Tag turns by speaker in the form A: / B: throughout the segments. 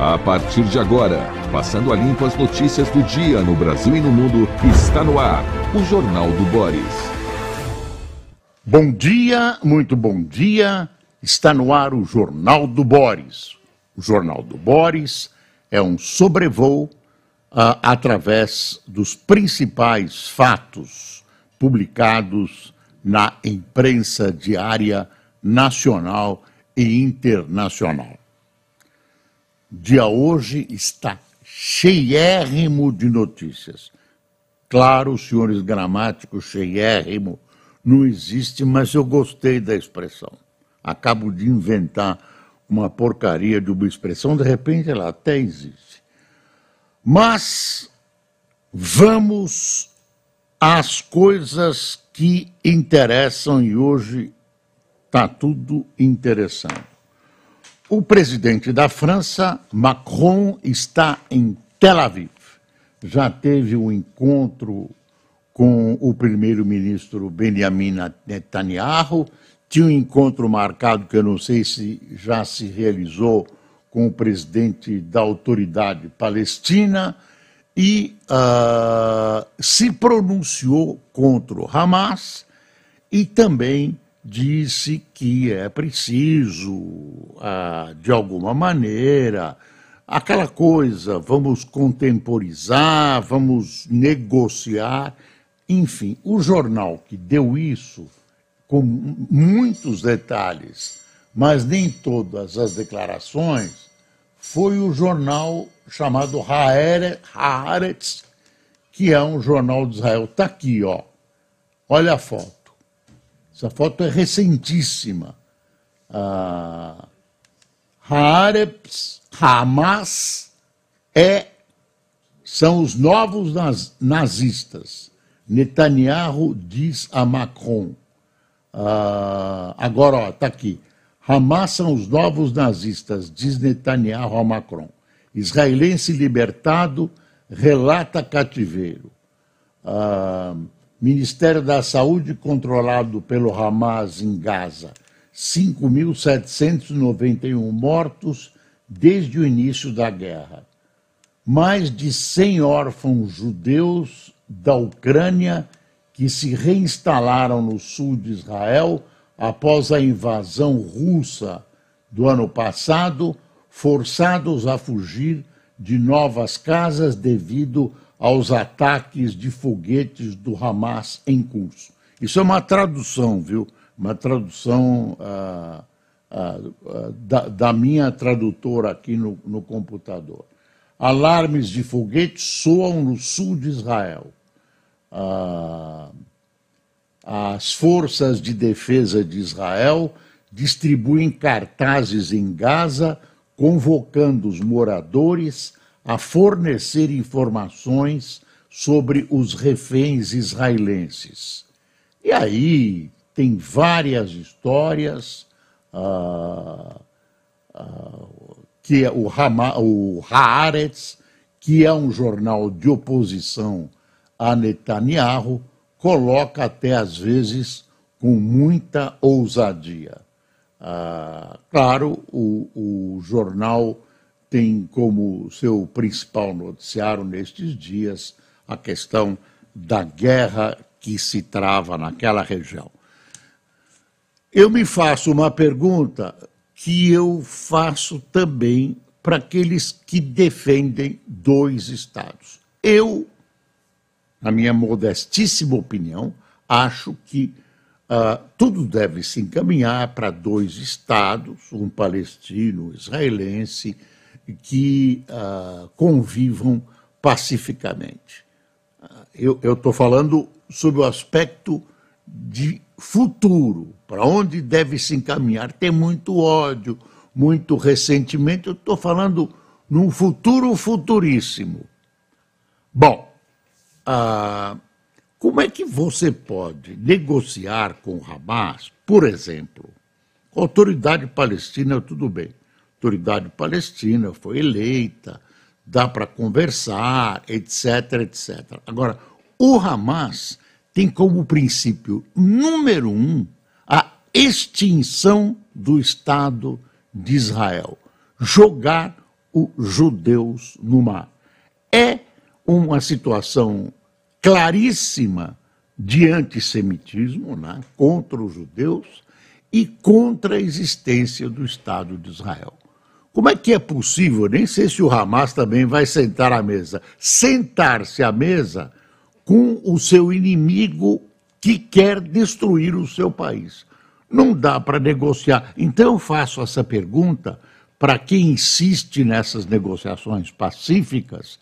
A: A partir de agora, passando a limpo as notícias do dia no Brasil e no mundo, está no ar o Jornal do Boris.
B: Bom dia, muito bom dia. Está no ar o Jornal do Boris. O Jornal do Boris é um sobrevoo uh, através dos principais fatos publicados na imprensa diária nacional e internacional dia hoje está cheiérrimo de notícias. Claro, senhores gramáticos, cheiérrimo não existe, mas eu gostei da expressão. Acabo de inventar uma porcaria de uma expressão, de repente ela até existe. Mas vamos às coisas que interessam e hoje está tudo interessante. O presidente da França, Macron, está em Tel Aviv. Já teve um encontro com o primeiro-ministro Benjamin Netanyahu, tinha um encontro marcado que eu não sei se já se realizou com o presidente da autoridade palestina e uh, se pronunciou contra o Hamas e também disse que é preciso, ah, de alguma maneira, aquela coisa, vamos contemporizar, vamos negociar. Enfim, o jornal que deu isso, com muitos detalhes, mas nem todas as declarações, foi o jornal chamado Haaretz, que é um jornal de Israel. Está aqui, ó. Olha a foto. Essa foto é recentíssima. Ah, Haaretz, Hamas é, são os novos naz, nazistas. Netanyahu diz a Macron. Ah, agora, está aqui. Hamas são os novos nazistas, diz Netanyahu a Macron. Israelense libertado relata cativeiro. Ah, Ministério da Saúde controlado pelo Hamas em Gaza. 5.791 mortos desde o início da guerra. Mais de 100 órfãos judeus da Ucrânia que se reinstalaram no sul de Israel após a invasão russa do ano passado, forçados a fugir de novas casas devido aos ataques de foguetes do Hamas em curso. Isso é uma tradução, viu? Uma tradução ah, ah, ah, da, da, minha tradutora aqui no, no computador. Alarmes de foguetes soam no sul de Israel. Ah, as forças de defesa de Israel distribuem cartazes em Gaza convocando os moradores a fornecer informações sobre os reféns israelenses. E aí tem várias histórias uh, uh, que é o, Hama, o Haaretz, que é um jornal de oposição a Netanyahu, coloca até às vezes com muita ousadia. Uh, claro, o, o jornal tem como seu principal noticiário nestes dias a questão da guerra que se trava naquela região. Eu me faço uma pergunta que eu faço também para aqueles que defendem dois Estados. Eu, na minha modestíssima opinião, acho que uh, tudo deve se encaminhar para dois Estados, um palestino, um israelense, que uh, convivam pacificamente. Uh, eu estou falando sobre o aspecto de futuro, para onde deve se encaminhar. Tem muito ódio, muito ressentimento. Eu estou falando num futuro futuríssimo. Bom, uh, como é que você pode negociar com o Hamas, por exemplo? Com a autoridade palestina, tudo bem autoridade palestina foi eleita, dá para conversar, etc, etc. Agora, o Hamas tem como princípio número um a extinção do Estado de Israel, jogar os judeus no mar. É uma situação claríssima de antissemitismo né, contra os judeus e contra a existência do Estado de Israel. Como é que é possível, nem sei se o Hamas também vai sentar à mesa, sentar-se à mesa com o seu inimigo que quer destruir o seu país? Não dá para negociar. Então eu faço essa pergunta para quem insiste nessas negociações pacíficas,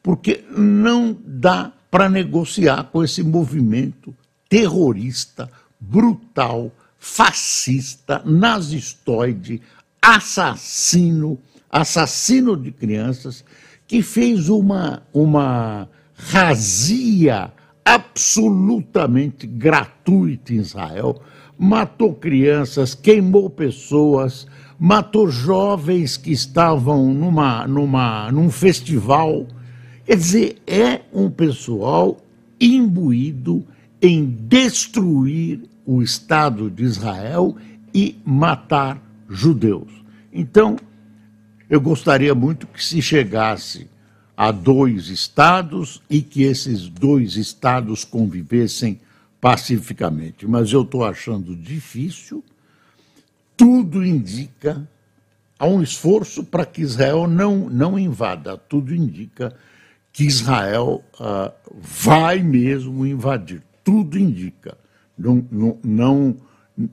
B: porque não dá para negociar com esse movimento terrorista, brutal, fascista, nazistoide, assassino, assassino de crianças, que fez uma, uma razia absolutamente gratuita em Israel, matou crianças, queimou pessoas, matou jovens que estavam numa, numa, num festival. Quer dizer, é um pessoal imbuído em destruir o Estado de Israel e matar judeus. Então, eu gostaria muito que se chegasse a dois estados e que esses dois estados convivessem pacificamente. Mas eu estou achando difícil. Tudo indica há um esforço para que Israel não, não invada. Tudo indica que Israel uh, vai mesmo invadir. Tudo indica. Não, não, não,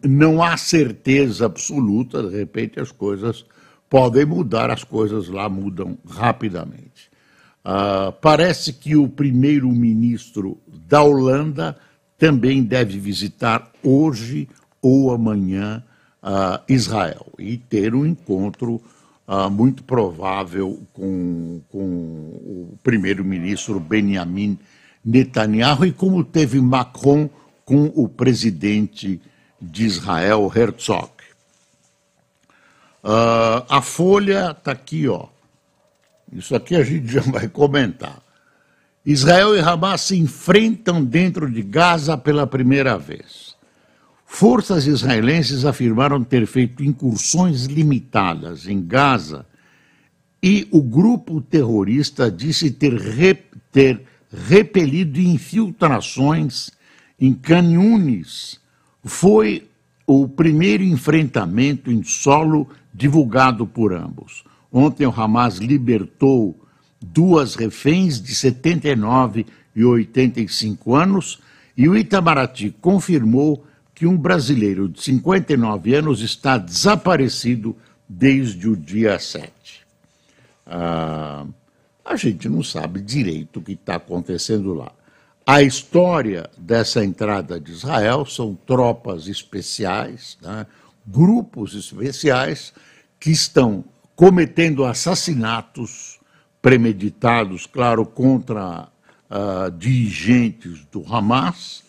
B: não há certeza absoluta, de repente as coisas podem mudar, as coisas lá mudam rapidamente. Uh, parece que o primeiro-ministro da Holanda também deve visitar hoje ou amanhã uh, Israel e ter um encontro uh, muito provável com, com o primeiro-ministro Benjamin Netanyahu e como teve Macron com o presidente de Israel, Herzog. Uh, a Folha está aqui, ó. Isso aqui a gente já vai comentar. Israel e Hamas se enfrentam dentro de Gaza pela primeira vez. Forças israelenses afirmaram ter feito incursões limitadas em Gaza e o grupo terrorista disse ter, re, ter repelido infiltrações em Canyunes foi o primeiro enfrentamento em solo divulgado por ambos. Ontem o Hamas libertou duas reféns de 79 e 85 anos e o Itamaraty confirmou que um brasileiro de 59 anos está desaparecido desde o dia 7. Ah, a gente não sabe direito o que está acontecendo lá. A história dessa entrada de Israel são tropas especiais, né, grupos especiais que estão cometendo assassinatos premeditados, claro, contra uh, dirigentes do Hamas,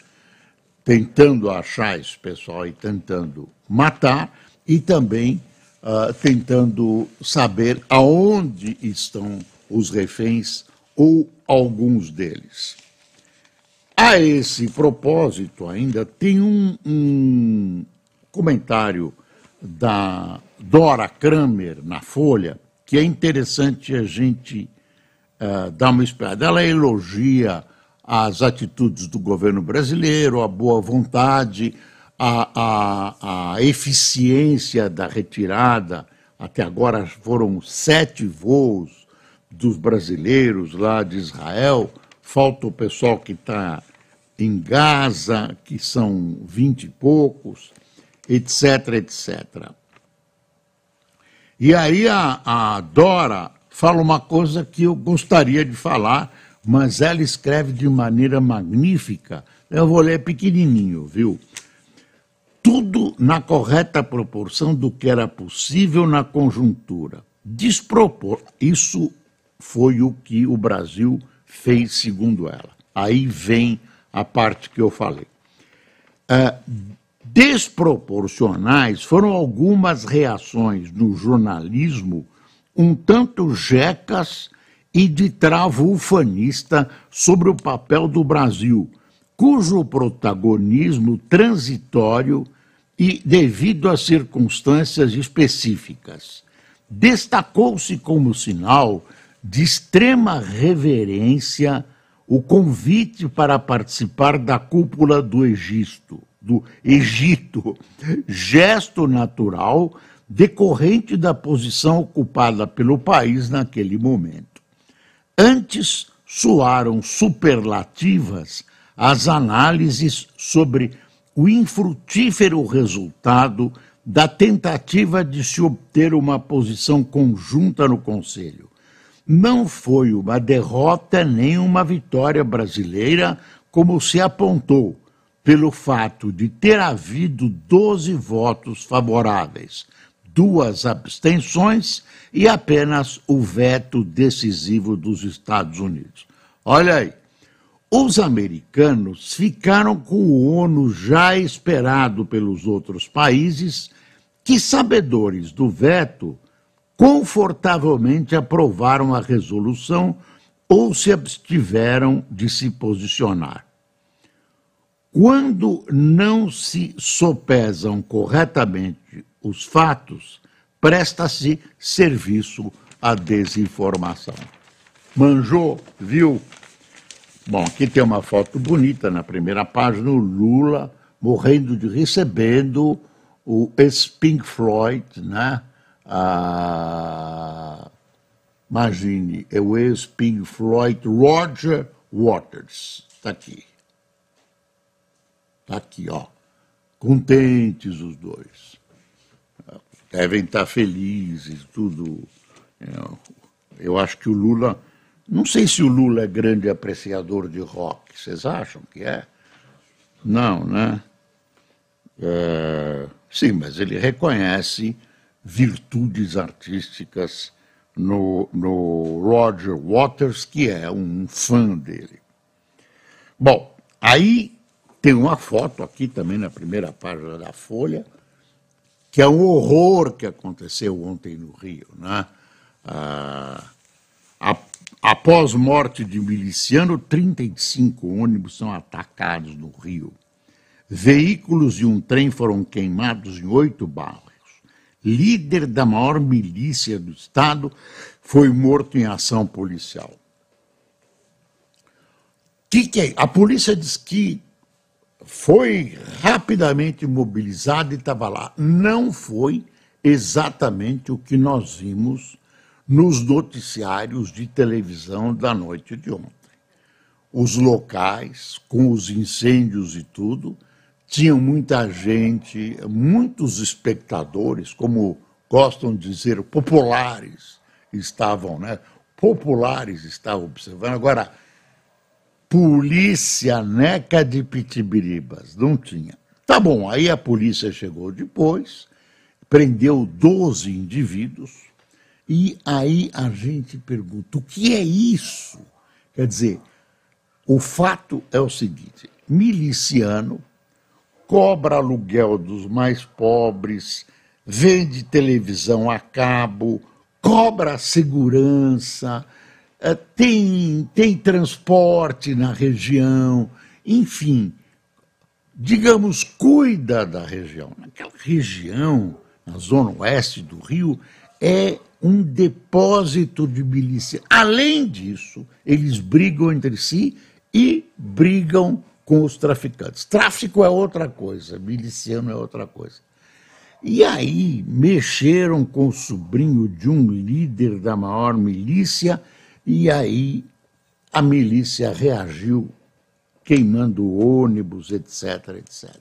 B: tentando achar esse pessoal e tentando matar, e também uh, tentando saber aonde estão os reféns ou alguns deles. A esse propósito, ainda tem um, um comentário da Dora Kramer na Folha que é interessante a gente uh, dar uma esperada. Ela elogia as atitudes do governo brasileiro, a boa vontade, a, a, a eficiência da retirada. Até agora foram sete voos dos brasileiros lá de Israel falta o pessoal que está em Gaza, que são vinte e poucos, etc, etc. E aí a, a Dora fala uma coisa que eu gostaria de falar, mas ela escreve de maneira magnífica. Eu vou ler pequenininho, viu? Tudo na correta proporção do que era possível na conjuntura. Despropor. Isso foi o que o Brasil fez segundo ela. Aí vem a parte que eu falei. Uh, desproporcionais foram algumas reações no jornalismo um tanto jecas e de travo ufanista sobre o papel do Brasil, cujo protagonismo transitório e devido a circunstâncias específicas destacou-se como sinal de extrema reverência o convite para participar da cúpula do Egito, do Egito, gesto natural decorrente da posição ocupada pelo país naquele momento. Antes soaram superlativas as análises sobre o infrutífero resultado da tentativa de se obter uma posição conjunta no Conselho. Não foi uma derrota nem uma vitória brasileira, como se apontou, pelo fato de ter havido 12 votos favoráveis, duas abstenções e apenas o veto decisivo dos Estados Unidos. Olha aí, os americanos ficaram com o ONU já esperado pelos outros países, que, sabedores do veto, confortavelmente aprovaram a resolução ou se abstiveram de se posicionar. Quando não se sopesam corretamente os fatos, presta-se serviço à desinformação. Manjou, viu? Bom, aqui tem uma foto bonita na primeira página, o Lula morrendo de recebendo o ex-Pink Floyd, né? Ah, imagine, é o ex-Pink Floyd Roger Waters. Está aqui. Está aqui, ó. Contentes os dois. Devem estar felizes, tudo. Eu acho que o Lula não sei se o Lula é grande apreciador de rock. Vocês acham que é? Não, né? É, sim, mas ele reconhece virtudes artísticas no, no Roger Waters, que é um fã dele. Bom, aí tem uma foto aqui também na primeira página da Folha, que é um horror que aconteceu ontem no Rio. Né? Ah, a Após morte de miliciano, 35 ônibus são atacados no Rio. Veículos e um trem foram queimados em oito bairros. Líder da maior milícia do Estado foi morto em ação policial. Que que é? A polícia diz que foi rapidamente mobilizada e estava lá. Não foi exatamente o que nós vimos nos noticiários de televisão da noite de ontem. Os locais, com os incêndios e tudo, tinham muita gente, muitos espectadores, como gostam de dizer, populares estavam, né? Populares estavam observando. Agora, polícia neca de Pitibiribas, não tinha. Tá bom, aí a polícia chegou depois, prendeu 12 indivíduos, e aí a gente pergunta: o que é isso? Quer dizer, o fato é o seguinte: miliciano cobra aluguel dos mais pobres, vende televisão a cabo, cobra segurança, eh, tem, tem transporte na região, enfim, digamos, cuida da região. Naquela região, na zona oeste do Rio, é um depósito de milícia. Além disso, eles brigam entre si e brigam com os traficantes. Tráfico é outra coisa, miliciano é outra coisa. E aí mexeram com o sobrinho de um líder da maior milícia, e aí a milícia reagiu queimando ônibus, etc, etc.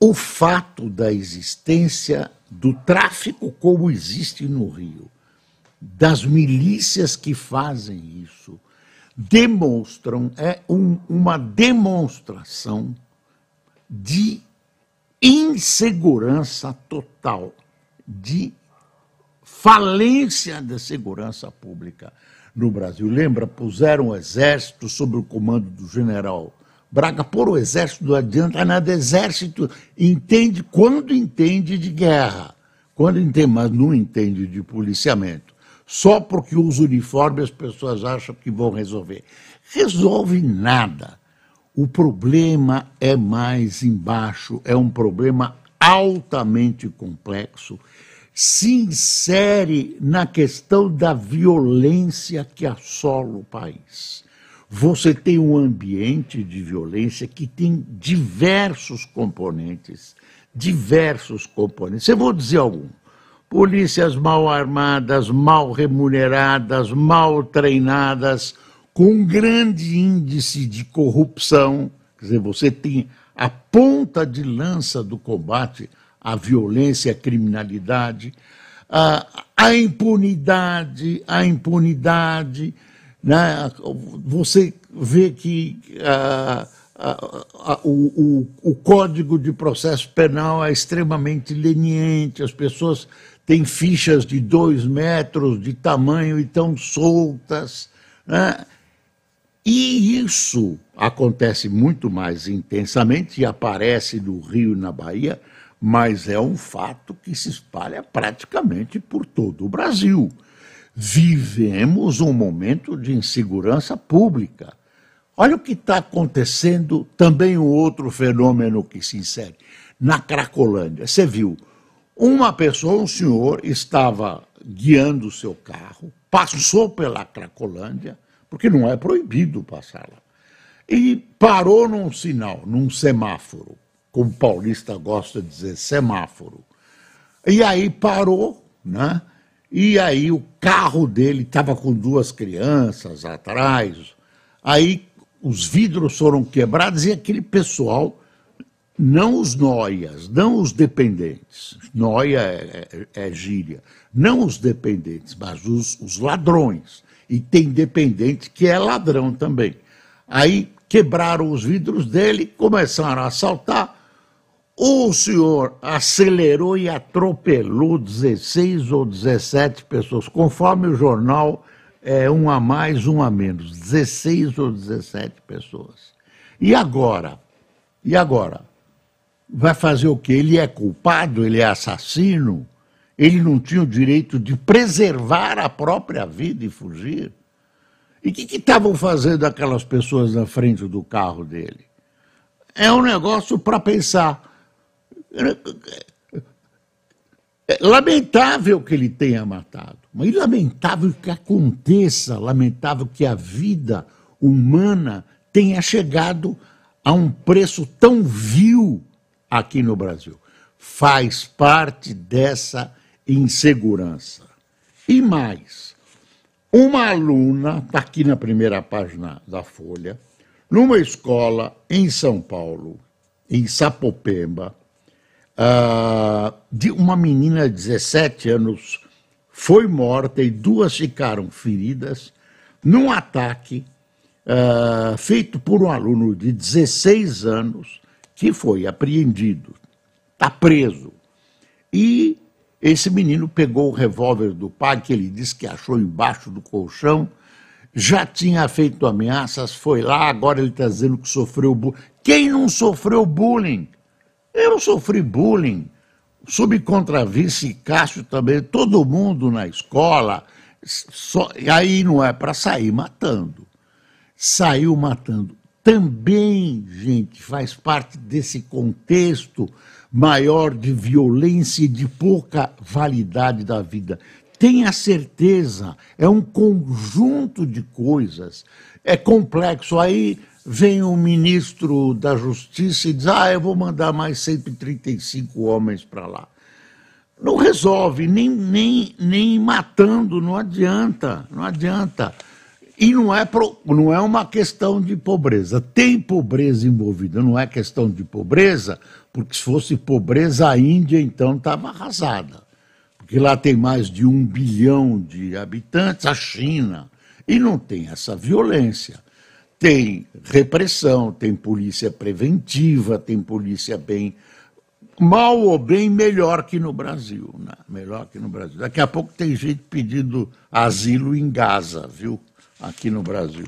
B: O fato da existência do tráfico como existe no Rio, das milícias que fazem isso, demonstram, é um, uma demonstração de insegurança total, de falência da segurança pública no Brasil. Lembra, puseram o exército sob o comando do general Braga pôr o exército não adianta nada. Exército entende quando entende de guerra, quando entende, mas não entende de policiamento. Só porque usa uniforme as pessoas acham que vão resolver. Resolve nada. O problema é mais embaixo, é um problema altamente complexo. se insere na questão da violência que assola o país. Você tem um ambiente de violência que tem diversos componentes, diversos componentes. Eu vou dizer algum. Polícias mal armadas, mal remuneradas, mal treinadas, com um grande índice de corrupção. Quer dizer, você tem a ponta de lança do combate à violência à criminalidade, a impunidade, a impunidade. Né? Você vê que o, o, o Código de Processo Penal é extremamente leniente, as pessoas têm fichas de dois metros de tamanho e estão soltas. Né? E isso acontece muito mais intensamente e aparece no Rio e na Bahia, mas é um fato que se espalha praticamente por todo o Brasil. Vivemos um momento de insegurança pública. Olha o que está acontecendo, também um outro fenômeno que se insere. Na Cracolândia, você viu, uma pessoa, um senhor, estava guiando o seu carro, passou pela Cracolândia, porque não é proibido passar lá, e parou num sinal, num semáforo, como paulista gosta de dizer, semáforo. E aí parou, né? E aí o carro dele estava com duas crianças atrás. Aí os vidros foram quebrados e aquele pessoal, não os noias, não os dependentes, noia é, é, é gíria, não os dependentes, mas os, os ladrões. E tem dependente que é ladrão também. Aí quebraram os vidros dele, começaram a assaltar. O senhor acelerou e atropelou 16 ou 17 pessoas, conforme o jornal é, um a mais, um a menos, 16 ou 17 pessoas. E agora? E agora? Vai fazer o quê? Ele é culpado? Ele é assassino? Ele não tinha o direito de preservar a própria vida e fugir? E o que estavam fazendo aquelas pessoas na frente do carro dele? É um negócio para pensar. É lamentável que ele tenha matado, mas lamentável que aconteça, lamentável que a vida humana tenha chegado a um preço tão vil aqui no Brasil. Faz parte dessa insegurança. E mais, uma aluna, está aqui na primeira página da Folha, numa escola em São Paulo, em Sapopemba, uh, de uma menina de 17 anos foi morta e duas ficaram feridas num ataque uh, feito por um aluno de 16 anos que foi apreendido, está preso. E esse menino pegou o revólver do pai, que ele disse que achou embaixo do colchão, já tinha feito ameaças, foi lá, agora ele está dizendo que sofreu bullying. Quem não sofreu bullying? Eu sofri bullying, subcontravice Cássio também, todo mundo na escola. Só, aí não é para sair matando. Saiu matando. Também, gente, faz parte desse contexto maior de violência e de pouca validade da vida. Tenha certeza, é um conjunto de coisas. É complexo. Aí vem o ministro da Justiça e diz: ah, eu vou mandar mais 135 homens para lá. Não resolve, nem, nem, nem matando, não adianta, não adianta. E não é, pro, não é uma questão de pobreza. Tem pobreza envolvida, não é questão de pobreza, porque se fosse pobreza, a Índia então estava arrasada. Porque lá tem mais de um bilhão de habitantes, a China, e não tem essa violência tem repressão, tem polícia preventiva, tem polícia bem. Mal ou bem, melhor que no Brasil. Né? Melhor que no Brasil. Daqui a pouco tem gente pedindo asilo em Gaza, viu? Aqui no Brasil.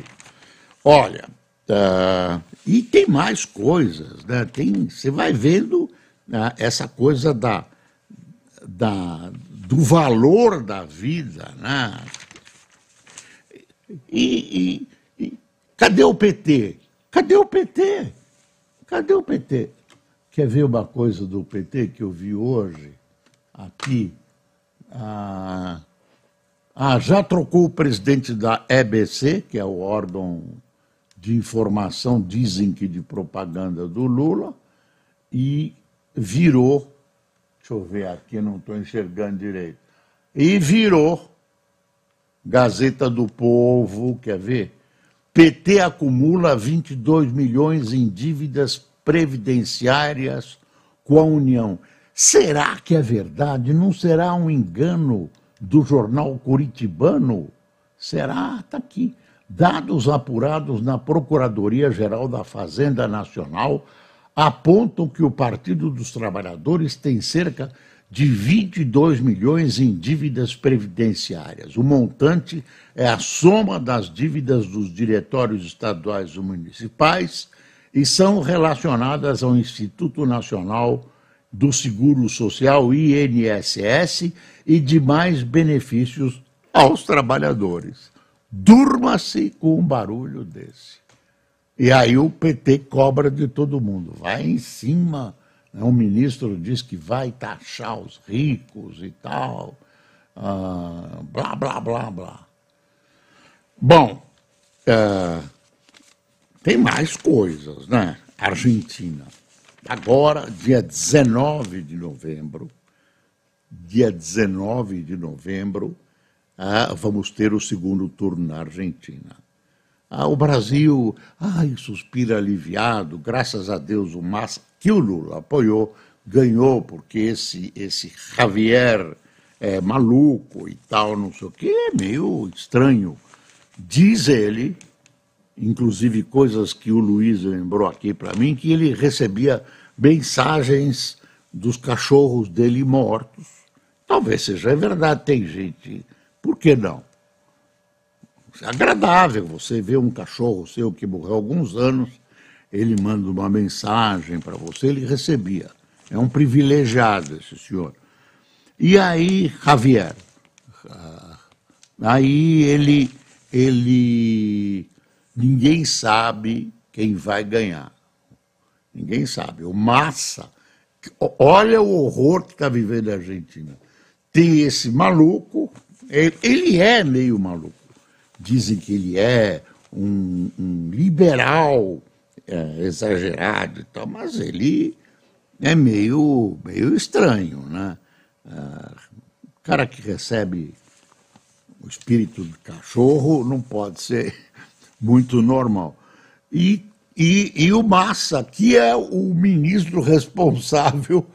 B: Olha, uh, e tem mais coisas, né? Tem, você vai vendo uh, essa coisa da, da, do valor da vida, né? E, e Cadê o PT? Cadê o PT? Cadê o PT? Quer ver uma coisa do PT que eu vi hoje aqui Ah, ah, já trocou o presidente da EBC, que é o órgão de informação, dizem que de propaganda do Lula, e virou, deixa eu ver aqui, não estou enxergando direito, e virou Gazeta do Povo, quer ver? PT acumula 22 milhões em dívidas previdenciárias com a União. Será que é verdade? Não será um engano do jornal Curitibano? Será? Está aqui. Dados apurados na Procuradoria-Geral da Fazenda Nacional apontam que o Partido dos Trabalhadores tem cerca de 22 milhões em dívidas previdenciárias. O montante é a soma das dívidas dos diretórios estaduais e municipais e são relacionadas ao Instituto Nacional do Seguro Social, INSS, e demais benefícios aos trabalhadores. Durma-se com um barulho desse. E aí o PT cobra de todo mundo, vai em cima um ministro diz que vai taxar os ricos e tal, ah, blá, blá, blá, blá. Bom, é, tem mais coisas, né? Argentina. Agora, dia 19 de novembro, dia 19 de novembro, ah, vamos ter o segundo turno na Argentina. Ah, o Brasil, ai, suspira aliviado, graças a Deus o Massa, que o Lula apoiou, ganhou, porque esse, esse Javier é maluco e tal, não sei o quê, é meio estranho. Diz ele, inclusive coisas que o Luiz lembrou aqui para mim, que ele recebia mensagens dos cachorros dele mortos. Talvez seja verdade, tem gente, por que não? É agradável você ver um cachorro seu que morreu há alguns anos, ele manda uma mensagem para você, ele recebia. É um privilegiado esse senhor. E aí, Javier, ah, aí ele, ele, ninguém sabe quem vai ganhar. Ninguém sabe. O Massa, olha o horror que está vivendo a Argentina. Tem esse maluco, ele é meio maluco dizem que ele é um, um liberal é, exagerado e tal, mas ele é meio, meio estranho, né? Ah, cara que recebe o espírito de cachorro não pode ser muito normal. E, e, e o Massa, que é o ministro responsável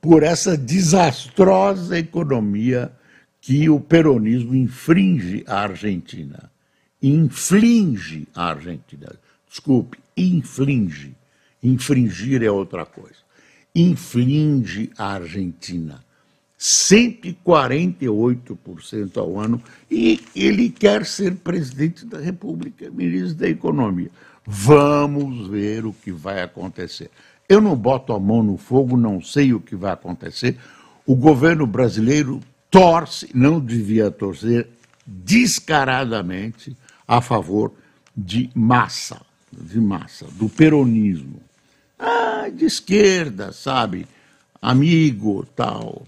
B: por essa desastrosa economia que o peronismo infringe à Argentina inflige a Argentina. Desculpe, inflige. Infringir é outra coisa. Inflige a Argentina 148% ao ano e ele quer ser presidente da República, ministro da Economia. Vamos ver o que vai acontecer. Eu não boto a mão no fogo, não sei o que vai acontecer. O governo brasileiro torce, não devia torcer descaradamente a favor de massa, de massa, do peronismo. Ah, de esquerda, sabe? Amigo, tal.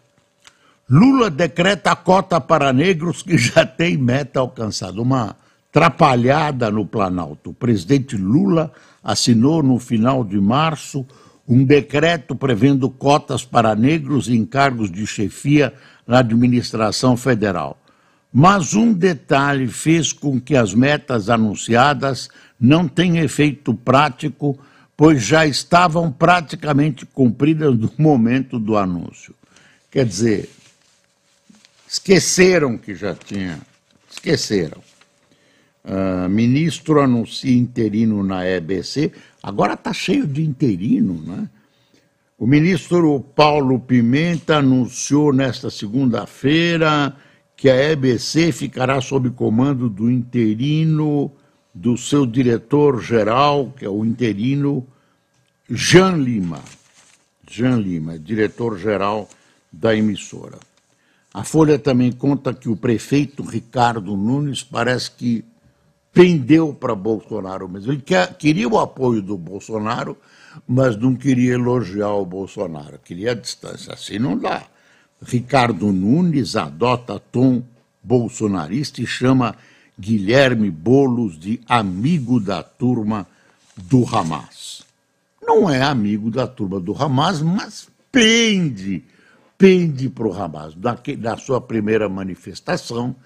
B: Lula decreta cota para negros que já tem meta alcançada. Uma trapalhada no Planalto. O presidente Lula assinou no final de março um decreto prevendo cotas para negros em cargos de chefia na administração federal. Mas um detalhe fez com que as metas anunciadas não tenham efeito prático, pois já estavam praticamente cumpridas no momento do anúncio. Quer dizer, esqueceram que já tinha. Esqueceram. Uh, ministro anuncia interino na EBC, agora está cheio de interino, né? O ministro Paulo Pimenta anunciou nesta segunda-feira que a EBC ficará sob comando do interino, do seu diretor-geral, que é o interino Jean Lima. Jean Lima, diretor-geral da emissora. A Folha também conta que o prefeito Ricardo Nunes parece que pendeu para Bolsonaro mesmo. Ele quer, queria o apoio do Bolsonaro, mas não queria elogiar o Bolsonaro, queria a distância. Assim não dá. Ricardo Nunes adota tom bolsonarista e chama Guilherme Bolos de amigo da turma do Hamas. Não é amigo da turma do Hamas, mas pende, pende para o Hamas. Da, da sua primeira manifestação,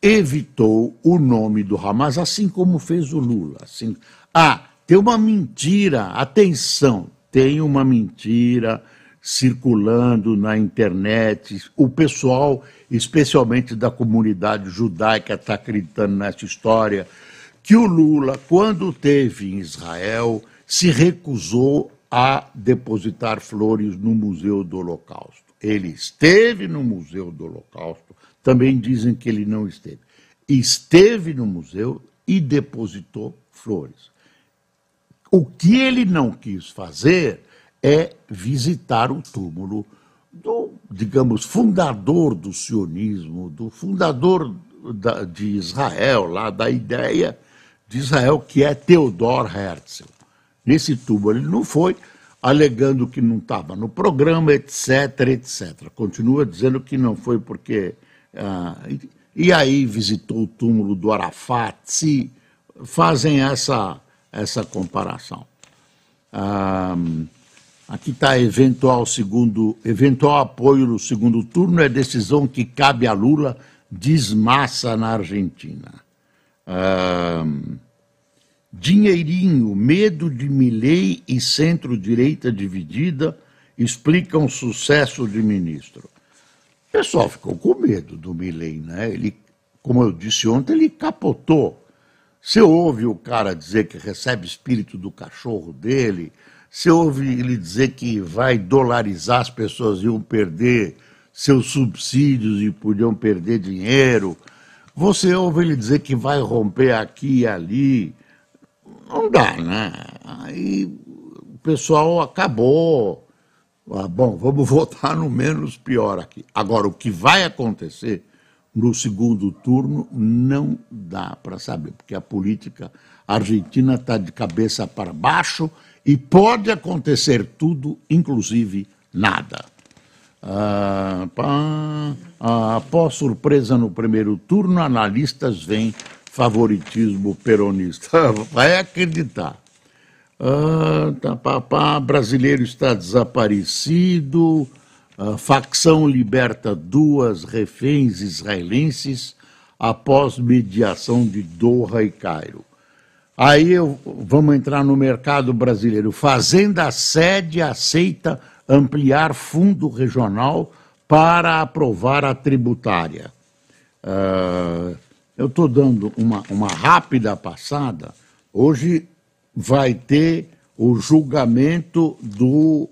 B: evitou o nome do Hamas, assim como fez o Lula. Assim, ah, tem uma mentira, atenção, tem uma mentira circulando na internet. O pessoal, especialmente da comunidade judaica, está acreditando nessa história que o Lula, quando teve em Israel, se recusou a depositar flores no Museu do Holocausto. Ele esteve no Museu do Holocausto, também dizem que ele não esteve. Esteve no museu e depositou flores. O que ele não quis fazer é visitar o túmulo do, digamos, fundador do sionismo, do fundador da, de Israel, lá da ideia de Israel, que é Theodor Herzl. Nesse túmulo ele não foi, alegando que não estava no programa, etc, etc. Continua dizendo que não foi porque. Ah, e, e aí visitou o túmulo do Arafat, se fazem essa, essa comparação. Ah, Aqui está eventual segundo, eventual apoio no segundo turno é decisão que cabe a Lula, desmassa na Argentina. Ah, dinheirinho, medo de Milei e centro-direita dividida explicam sucesso de ministro. O pessoal ficou com medo do Milei, né? Ele, como eu disse ontem, ele capotou. Você ouve o cara dizer que recebe espírito do cachorro dele, você ouve ele dizer que vai dolarizar, as pessoas iam perder seus subsídios e podiam perder dinheiro. Você ouve ele dizer que vai romper aqui e ali. Não dá, né? Aí o pessoal acabou. Ah, bom, vamos votar no menos pior aqui. Agora, o que vai acontecer no segundo turno não dá para saber, porque a política argentina está de cabeça para baixo e pode acontecer tudo, inclusive nada. Ah, ah, após surpresa no primeiro turno, analistas veem favoritismo peronista. Vai acreditar. Ah, tá, pá, pá, brasileiro está desaparecido. Ah, facção liberta duas reféns israelenses após mediação de Doha e Cairo. Aí eu, vamos entrar no mercado brasileiro. Fazenda Sede aceita ampliar fundo regional para aprovar a tributária. Uh, eu estou dando uma, uma rápida passada. Hoje vai ter o julgamento do.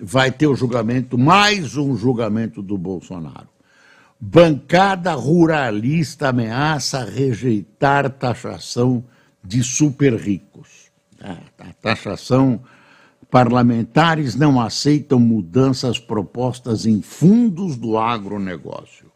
B: Vai ter o julgamento, mais um julgamento do Bolsonaro. Bancada ruralista ameaça rejeitar taxação de super ricos. A taxação parlamentares não aceitam mudanças propostas em fundos do agronegócio.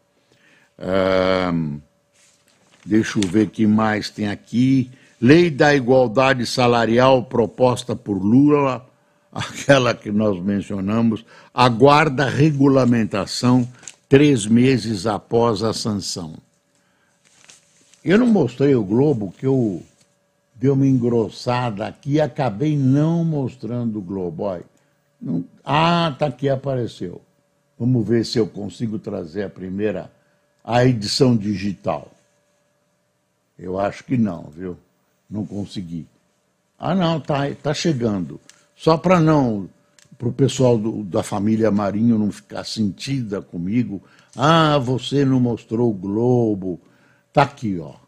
B: Deixa eu ver o que mais tem aqui. Lei da igualdade salarial proposta por Lula, aquela que nós mencionamos, aguarda regulamentação três meses após a sanção. Eu não mostrei o Globo que eu deu uma engrossada aqui e acabei não mostrando o Globo. Olha, não... Ah, tá aqui, apareceu. Vamos ver se eu consigo trazer a primeira, a edição digital. Eu acho que não, viu? Não consegui. Ah, não, tá, tá chegando. Só para não, para o pessoal do, da família Marinho não ficar sentida comigo. Ah, você não mostrou o Globo. Tá aqui, ó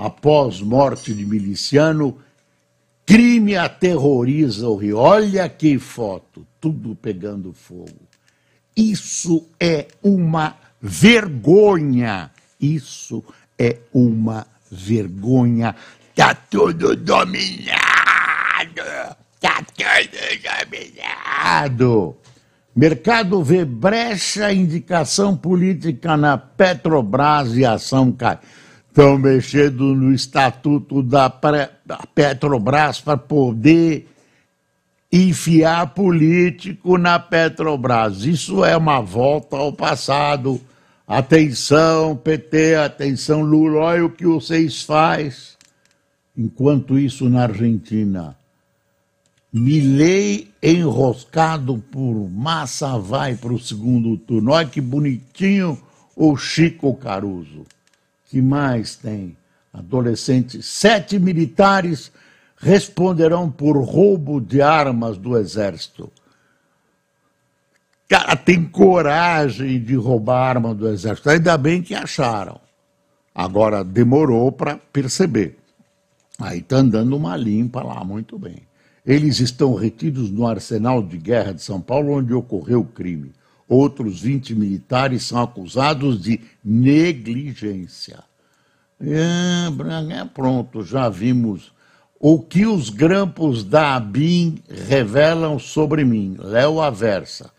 B: após morte de miliciano, crime aterroriza o Rio. Olha que foto, tudo pegando fogo. Isso é uma vergonha. Isso é uma vergonha. Está tudo dominado. Está tudo dominado. Mercado vê brecha indicação política na Petrobras e ação cai estão mexendo no estatuto da Petrobras para poder enfiar político na Petrobras. Isso é uma volta ao passado. Atenção, PT, atenção, Lula, olha o que vocês faz. Enquanto isso, na Argentina, Milei enroscado por Massa vai para o segundo turno. Olha que bonitinho o Chico Caruso. Que mais tem? Adolescentes, sete militares responderão por roubo de armas do exército. Cara, tem coragem de roubar arma do exército. Ainda bem que acharam. Agora demorou para perceber. Aí está andando uma limpa lá, muito bem. Eles estão retidos no arsenal de guerra de São Paulo, onde ocorreu o crime. Outros 20 militares são acusados de negligência. É, pronto, já vimos o que os grampos da ABIN revelam sobre mim. Léo Aversa.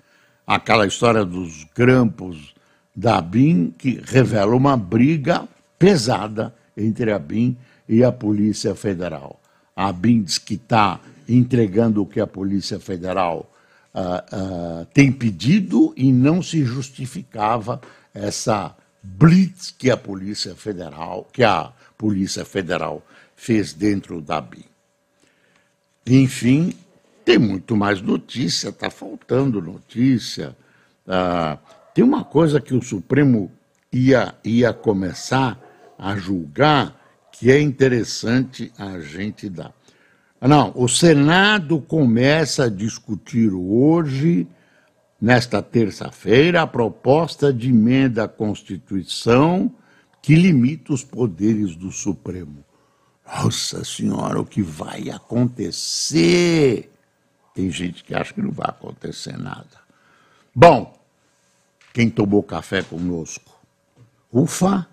B: Aquela história dos grampos da ABIN que revela uma briga pesada entre a ABIN e a Polícia Federal. A ABIN diz que está entregando o que a Polícia Federal uh, uh, tem pedido e não se justificava essa blitz que a Polícia Federal, que a Polícia Federal fez dentro da BIM. Enfim, tem muito mais notícia, está faltando notícia. Uh, tem uma coisa que o Supremo ia, ia começar a julgar que é interessante a gente dar. Não, o Senado começa a discutir hoje, nesta terça-feira, a proposta de emenda à Constituição que limita os poderes do Supremo. Nossa Senhora, o que vai acontecer? Tem gente que acha que não vai acontecer nada. Bom, quem tomou café conosco? Ufa,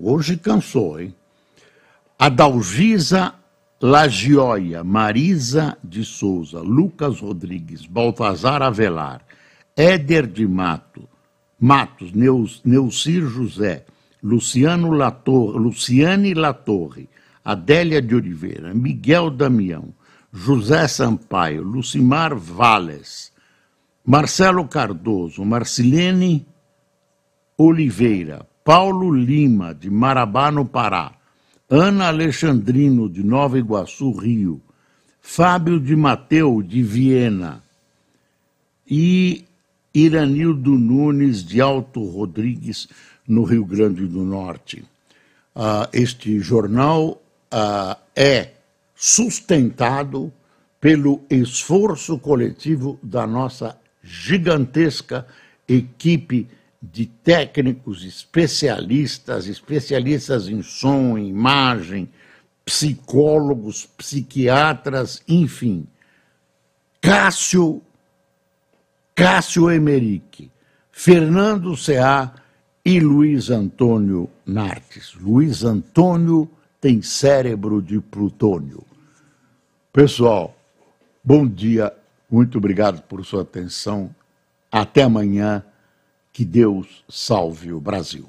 B: hoje cansou, hein? Adalgisa Lagioia, Marisa de Souza, Lucas Rodrigues, Baltazar Avelar, Éder de Mato, Matos, Neus, Neucir José, Luciano Latorre, Luciane Latorre, Adélia de Oliveira, Miguel Damião, José Sampaio, Lucimar Vales, Marcelo Cardoso, Marcilene Oliveira, Paulo Lima, de Marabá, no Pará, Ana Alexandrino, de Nova Iguaçu, Rio, Fábio de Mateu, de Viena, e Iranildo Nunes de Alto Rodrigues, no Rio Grande do Norte. Uh, este jornal uh, é sustentado pelo esforço coletivo da nossa gigantesca equipe de técnicos especialistas, especialistas em som, em imagem, psicólogos, psiquiatras, enfim. Cássio, Cássio Emerick, Fernando Ceá e Luiz Antônio Nartes. Luiz Antônio tem cérebro de plutônio. Pessoal, bom dia, muito obrigado por sua atenção. Até amanhã que Deus salve o Brasil.